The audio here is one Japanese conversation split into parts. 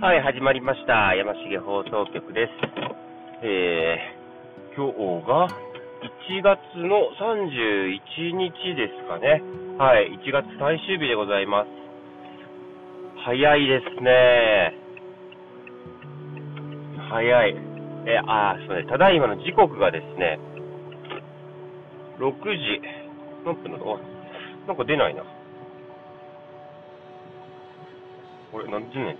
はい、始まりました。山重放送局です。えー、今日が1月の31日ですかね。はい、1月最終日でございます。早いですね。早い。え、あー、そうね、ただいまの時刻がですね、6時、何分なのあなんか出ないな。これ、何時ね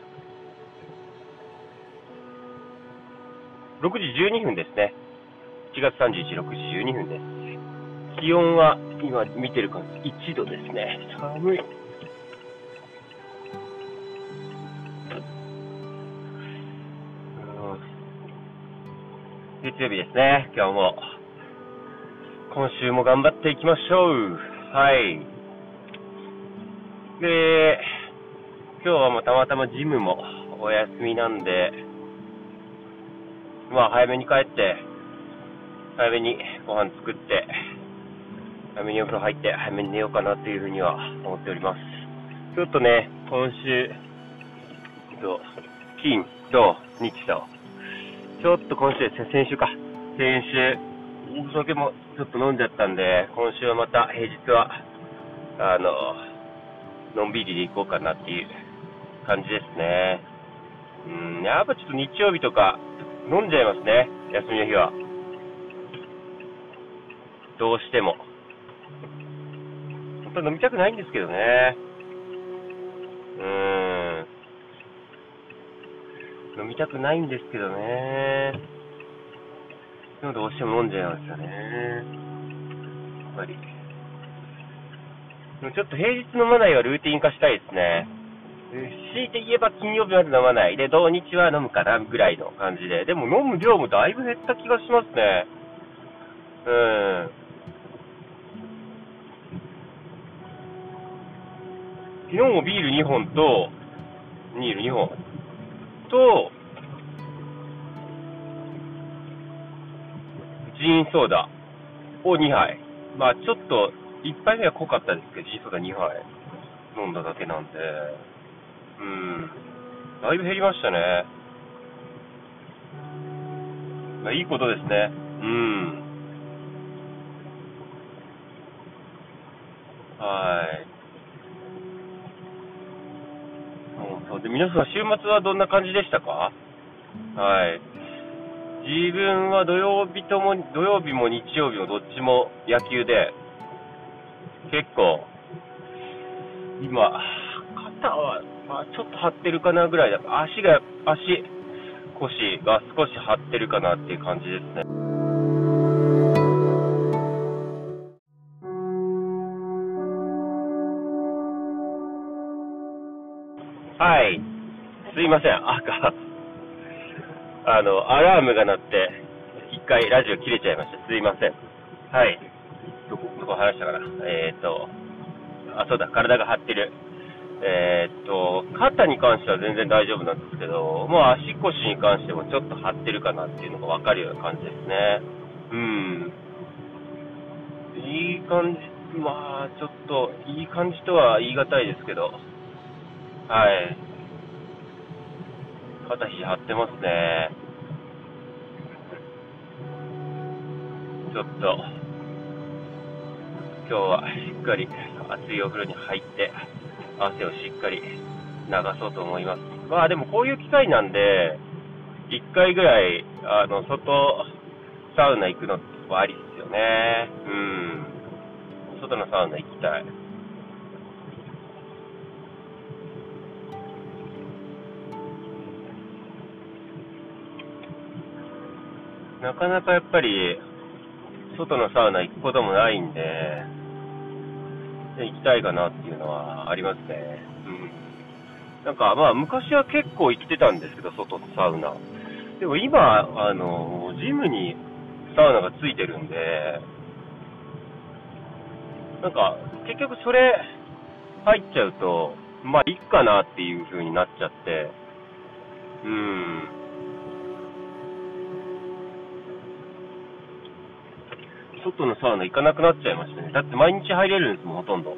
6時12分ですね。1月31、6時12分です。気温は今見てる感じ、1度ですね。寒い。月曜日ですね、今日も。今週も頑張っていきましょう。はい。で、今日はもうたまたまジムもお休みなんで、まあ早めに帰って、早めにご飯作って、早めにお風呂入って、早めに寝ようかなというふうには思っております。ちょっとね、今週、と金、土、日と、ちょっと今週、先週か、先週、お酒もちょっと飲んじゃったんで、今週はまた平日は、あの、のんびりで行こうかなっていう感じですね。うん、やっぱちょっと日曜日とか飲んじゃいますね、休みの日は。どうしても。本当は飲みたくないんですけどね。うーん。飲みたくないんですけどね。でもどうしても飲んじゃいますよね。やっぱり。でもちょっと平日飲まないはルーティン化したいですね。強いて言えば金曜日まで飲まない。で、土日は飲むかなぐらいの感じで。でも飲む量もだいぶ減った気がしますね。うん。昨日もビール2本と、ビール2本と、ジーンソーダを2杯。まあちょっと、1杯目は濃かったですけど、ジーンソーダ2杯飲んだだけなんで、うん。だいぶ減りましたね。あ、いいことですね。うん。はい。そうそう。で、皆さん、週末はどんな感じでしたか？はい。自分は土曜日とも、土曜日も日曜日もどっちも野球で、結構、今、肩は、まあ、ちょっと張ってるかなぐらいだ。足が、足、腰が少し張ってるかなっていう感じですね。はい。すいません。赤。あの、アラームが鳴って、一回ラジオ切れちゃいました。すいません。はい。どこ、どこ話したかな。えーと、あ、そうだ、体が張ってる。えーっと、肩に関しては全然大丈夫なんですけど、もう足腰に関してもちょっと張ってるかなっていうのが分かるような感じですね。うん。いい感じ、まあ、ちょっと、いい感じとは言い難いですけど、はい。肩肘張ってますね。ちょっと、今日はしっかり熱いお風呂に入って、汗をしっかり流そうと思います。まあでもこういう機会なんで、1回ぐらい、あの、外、サウナ行くのはありですよね。うん。外のサウナ行きたい。なかなかやっぱり、外のサウナ行くこともないんで、行きたいかなっていうのはありますね。うん。なんかまあ昔は結構行ってたんですけど、外のサウナ。でも今、あの、ジムにサウナがついてるんで、なんか結局それ入っちゃうと、まあいいかなっていう風になっちゃって、うん。外のサウナ行かなくなっちゃいましたね。だって毎日入れるんですもん、ほとんど。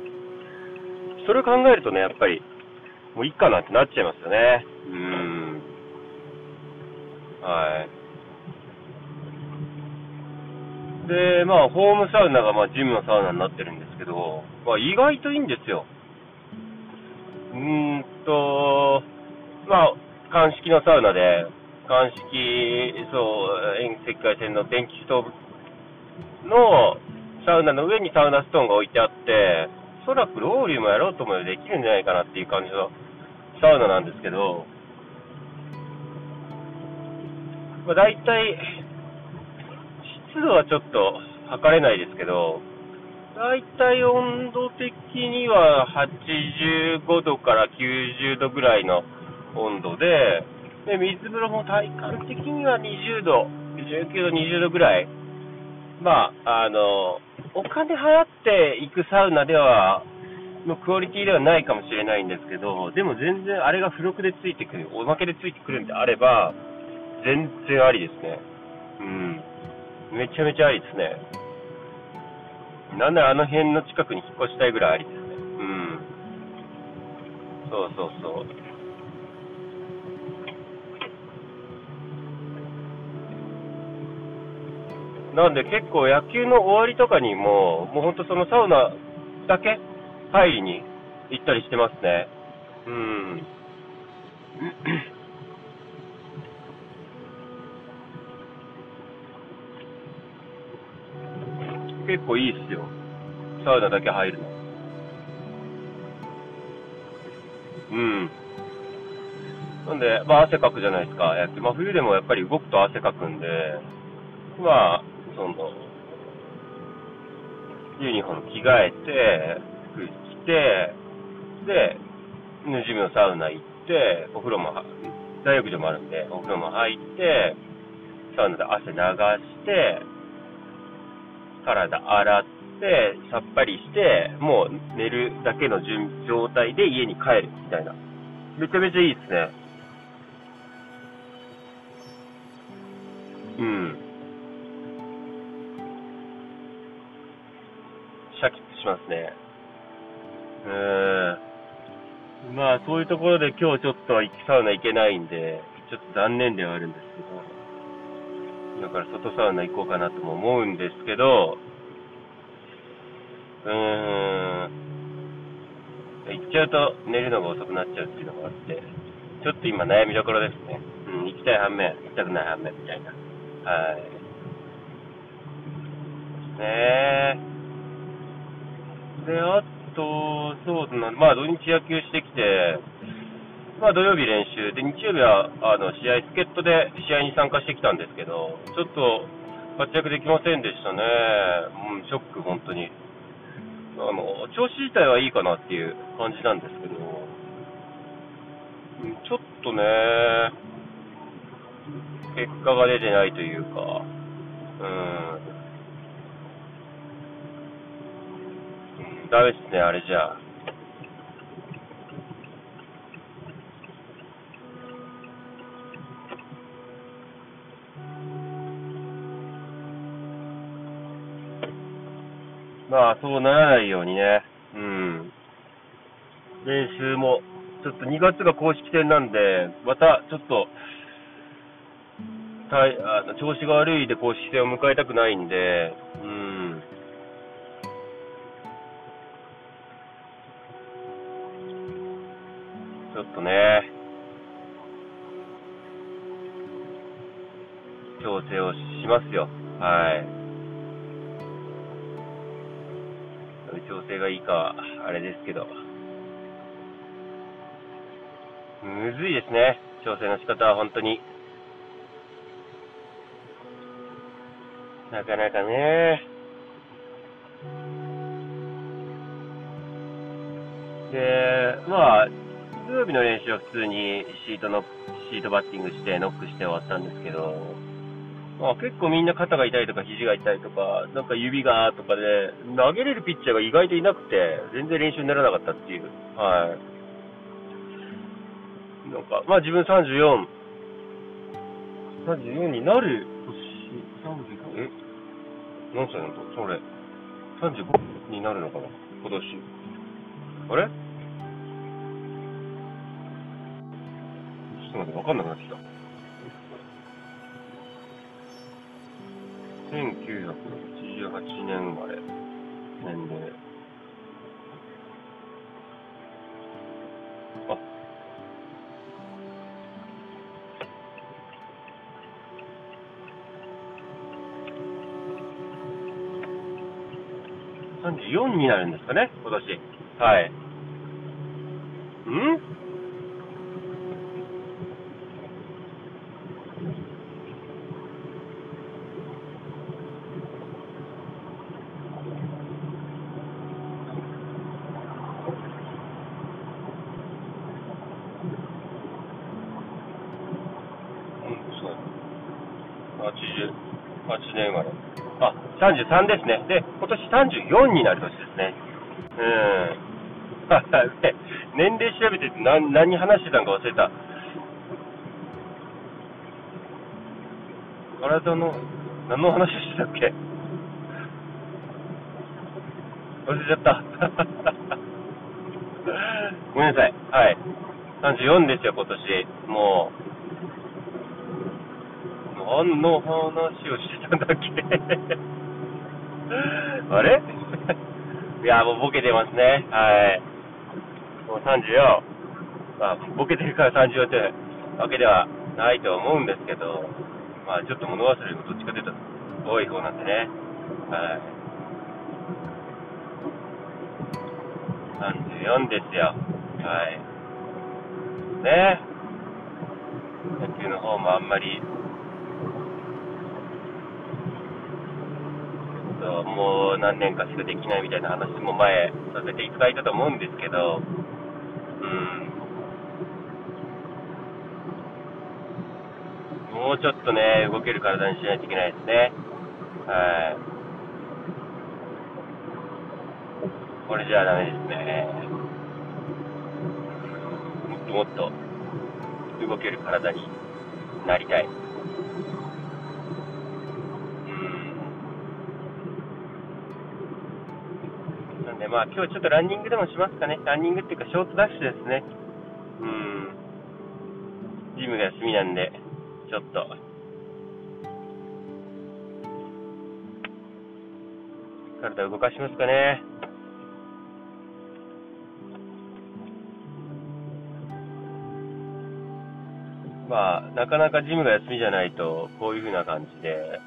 それを考えるとね、やっぱり、もういいかなってなっちゃいますよね。うん。はい。で、まあ、ホームサウナが、まあ、ジムのサウナになってるんですけど、まあ、意外といいんですよ。うーんと、まあ、鑑識のサウナで、鑑識、そう、遠赤外線の電気ストーブのサウナの上にサウナストーンが置いてあって、おそらくロウリュもやろうと思えばできるんじゃないかなっていう感じのサウナなんですけど、まあ、大体、湿度はちょっと測れないですけど、大体温度的には85度から90度ぐらいの温度で、で水風呂も体感的には20度、19度、20度ぐらい。まあ、あの、お金払って行くサウナでは、のクオリティではないかもしれないんですけど、でも全然あれが付録でついてくる、おまけでついてくるんであれば、全然ありですね。うん。めちゃめちゃありですね。なんならあの辺の近くに引っ越したいぐらいありですね。うん。そうそうそう。なんで結構野球の終わりとかにも、もうほんとそのサウナだけ？入りに行ったりしてますね。うん。結構いいっすよ。サウナだけ入るの。うん。なんで、まあ汗かくじゃないですか。まあ冬でもやっぱり動くと汗かくんで、まあ、その、ユニフォーム着替えて、服着て、で、ヌジムのサウナ行って、お風呂も、大浴場もあるんで、お風呂も入って、サウナで汗流して、体洗って、さっぱりして、もう寝るだけの状態で家に帰るみたいな。めちゃめちゃいいっすね。うん。しますね。うーん。まあ、そういうところで今日ちょっとサウナ行けないんで、ちょっと残念ではあるんですけど。だから外サウナ行こうかなとも思うんですけど、うーん、行っちゃうと寝るのが遅くなっちゃうっていうのがあって、ちょっと今悩みどころですね。うん、行きたい反面、行きたくない反面みたいな。はい。ねえ。で、あと、そうだな、まあ土日野球してきて、まあ、土曜日練習。で、日曜日はあの試合、助っ人で試合に参加してきたんですけど、ちょっと活躍できませんでしたね、うん、ショック、本当に。あの。調子自体はいいかなっていう感じなんですけど、ちょっとね、結果が出てないというか、うん、ダメですね、あれじゃあ。まあ、そうならないようにね、うん。練習も、ちょっと2月が公式戦なんで、またちょっと、たいあ調子が悪いで公式戦を迎えたくないんで、うん。ょっとね、調整をしますよ。はい。調整がいいかは、あれですけど。むずいですね。調整の仕方は本当に。なかなかね。で、まあ、土曜日の練習は普通にシートの、シートバッティングして、ノックして終わったんですけど、まあ、結構みんな肩が痛いとか肘が痛いとか、なんか指がとかで、投げれるピッチャーが意外といなくて、全然練習にならなかったっていう。はい。なんか、まあ自分34、34になる年、35、え？何歳なのそれ。35になるのかな？今年。あれ？っと待って、わかんなくなってきた。1988年生まれ、年齢。あ、34になるんですかね、今年。はい。ん？8年生まれ。あ、33ですね。で、今年34になる年ですね。うん。年齢調べて何何話してたんか忘れた。体の、何の話してたっけ？忘れちゃった。ごめんなさい。はい。34ですよ、今年。もう。何の話をしてたんだっけ あれ？いや、もうボケてますね。はい。もう34。まあ、ボケてるから34ってわけではないと思うんですけど、まあ、ちょっと物忘れもどっちかというと多い方なんでね。はい。34ですよ。はい。ね野球の方もあんまりと、もう何年かしかできないみたいな話も前させていただいたと思うんですけど、うん、もうちょっとね、動ける体にしないといけないですね。はい。これじゃダメですね。もっともっと動ける体になりたい。で、まあ今日ちょっとランニングでもしますかね。ランニングっていうかショートダッシュですね。うん。ジムが休みなんで、ちょっと。体動かしますかね。まあ、なかなかジムが休みじゃないと、こういう風な感じで、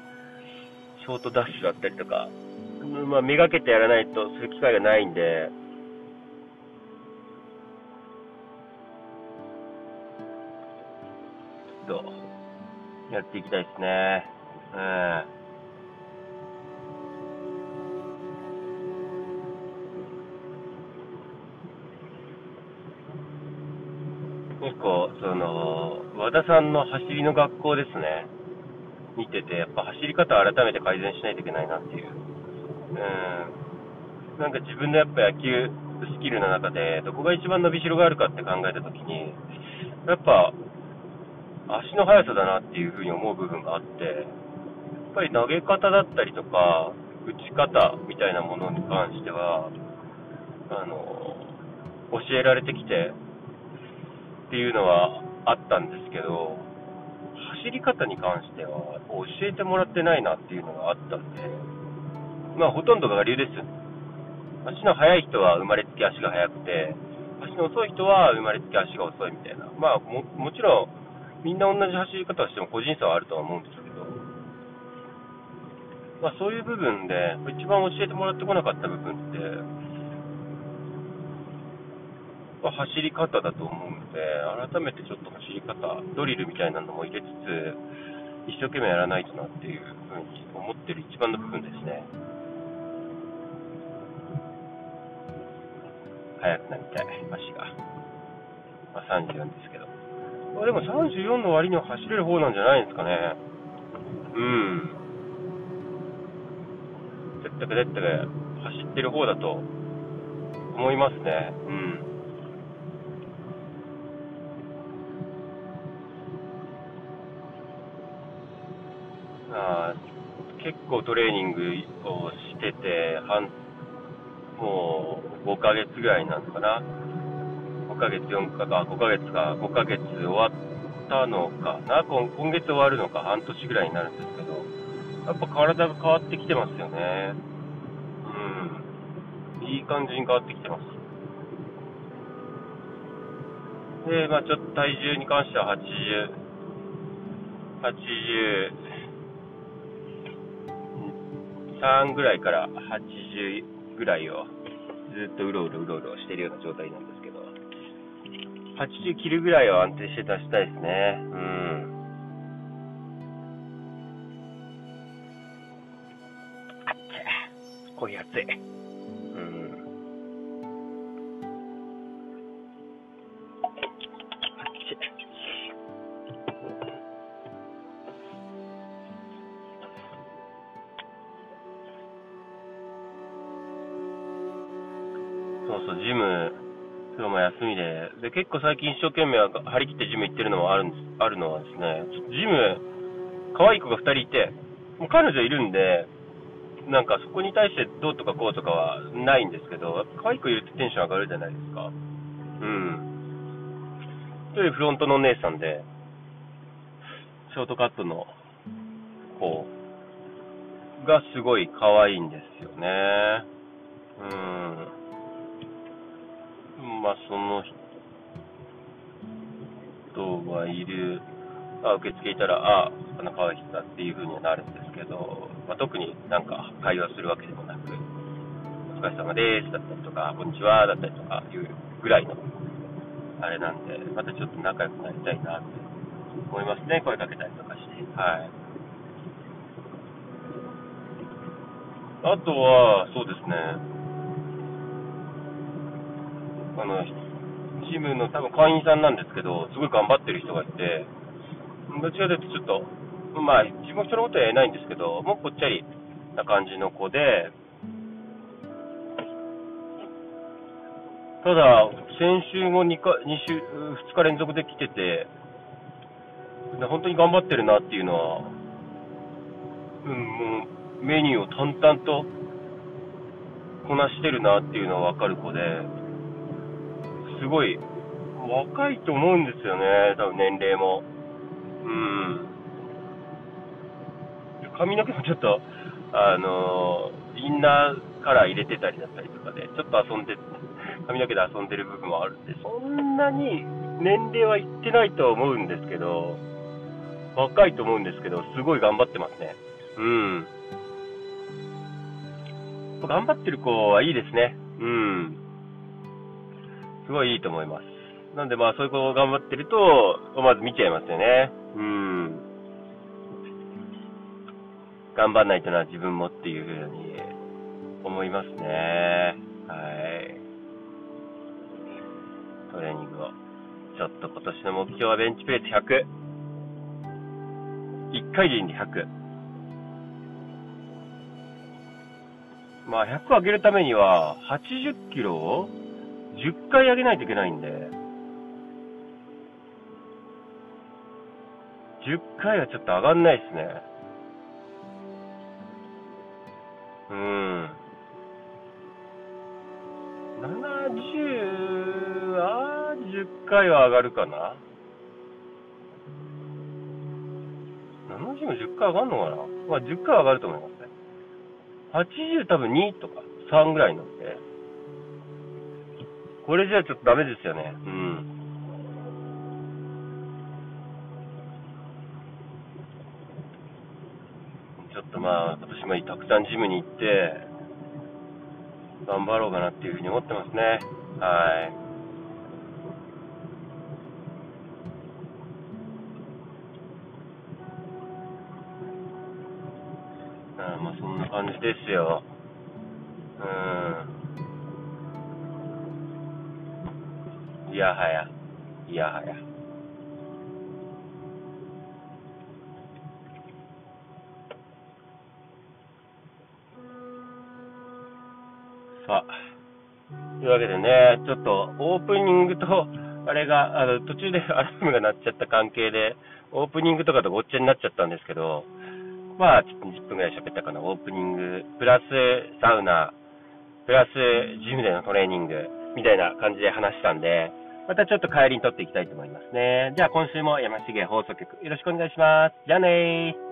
ショートダッシュだったりとか、まあ、めがけてやらないとする機会がないんで、ちょっと、やっていきたいですね。うん。結構、その、和田さんの走りの学校ですね。見てて、やっぱ走り方改めて改善しないといけないなっていう。うん、なんか自分のやっぱ野球スキルの中で、どこが一番伸びしろがあるかって考えたときに、やっぱ、足の速さだなっていうふうに思う部分があって、やっぱり投げ方だったりとか、打ち方みたいなものに関しては、あの、教えられてきてっていうのはあったんですけど、走り方に関しては教えてもらってないなっていうのがあったんで、まあ、ほとんどが我流です。足の速い人は生まれつき足が速くて、足の遅い人は生まれつき足が遅いみたいな。まあ、ももちろん、みんな同じ走り方をしても個人差はあるとは思うんですけど、まあ、そういう部分で、一番教えてもらってこなかった部分って、まあ、走り方だと思うので、改めてちょっと走り方、ドリルみたいなのも入れつつ、一生懸命やらないとなっていうふうに思ってる一番の部分ですね。速くなりたい、足が。まあ、34ですけど。まあ、でも34の割には走れる方なんじゃないですかね。うん。絶対絶対走ってる方だと思いますね。うん。あ結構トレーニングをしてて、もう5ヶ月ぐらいなのかな。5ヶ月、4か、5ヶ月か、5ヶ月終わったのかな今、今月終わるのか、半年ぐらいになるんですけど、やっぱ体が変わってきてますよね。うん。いい感じに変わってきてます。で、まあちょっと体重に関しては80、80、3ぐらいから80ぐらいをずっとうろうろうろうろしてるような状態なんですけど、80切るぐらいは安定して出したいですね。うん。あっちゃ、こい休みで、で、結構最近一生懸命張り切ってジム行ってるのはあるんです、あるのはですね、ジム、可愛い子が2人いて、もう彼女いるんで、なんかそこに対してどうとかこうとかはないんですけど、可愛い子いるってテンション上がるじゃないですか。うん。一人フロントのお姉さんで、ショートカットの子がすごい可愛いんですよね。うん。まあ、その人がいる、あ、受付いたら、あ、ああの可愛い人だっていう風にはなるんですけど、まあ、特になんか会話するわけでもなく、お疲れ様ですだったりとか、こんにちはだったりとかいうぐらいの、あれなんで、またちょっと仲良くなりたいなって思いますね、声かけたりとかして。はい。あとは、そうですね、あの、ジムの多分会員さんなんですけど、すごい頑張ってる人がいて、どちらかというとちょっと、まあ、自分人のことは言えないんですけど、もうぽっちゃりな感じの子で、ただ、先週も 2, か2週、2日連続で来てて、本当に頑張ってるなっていうのは、うん、もうメニューを淡々とこなしてるなっていうのは分かる子で、すごい若いと思うんですよね、多分年齢も。うん。髪の毛もちょっと、あのインナーカラー入れてたりだったりとかで、ちょっと遊んで、髪の毛で遊んでる部分もあるんで、そんなに年齢はいってないと思うんですけど、若いと思うんですけど、すごい頑張ってますね。うん。頑張ってる子はいいですね。うん。すごいいいと思います。なんでまあそういう子頑張ってると、まず見ちゃいますよね。うん。頑張んないとな、自分もっていうふうに思いますね。はい。トレーニングを。ちょっと今年の目標はベンチプレス100。1回でいいんで100。まあ100上げるためには80キロを10回上げないといけないんで、10回はちょっと上がんないですね。うん。70は10回は上がるかな ?70 も10回上がるのかなまあ10回は上がると思いますね。80多分2とか3ぐらいなんで。これじゃちょっとダメですよね。うん。ちょっとまあ、今年もたくさんジムに行って、頑張ろうかなっていうふうに思ってますね。はい。まあそんな感じですよ。いやはや、いやはや。さあ、というわけでね、ちょっとオープニングと、あれが、あの、途中で アラームが鳴っちゃった関係で、オープニングとかとごっちゃになっちゃったんですけど、まあ、ちょっと10分ぐらい喋ったかな。オープニング、プラスサウナ、プラスジムでのトレーニング、みたいな感じで話したんで、またちょっと帰りに撮っていきたいと思いますね。じゃあ今週も山重放送局よろしくお願いします。じゃあねー。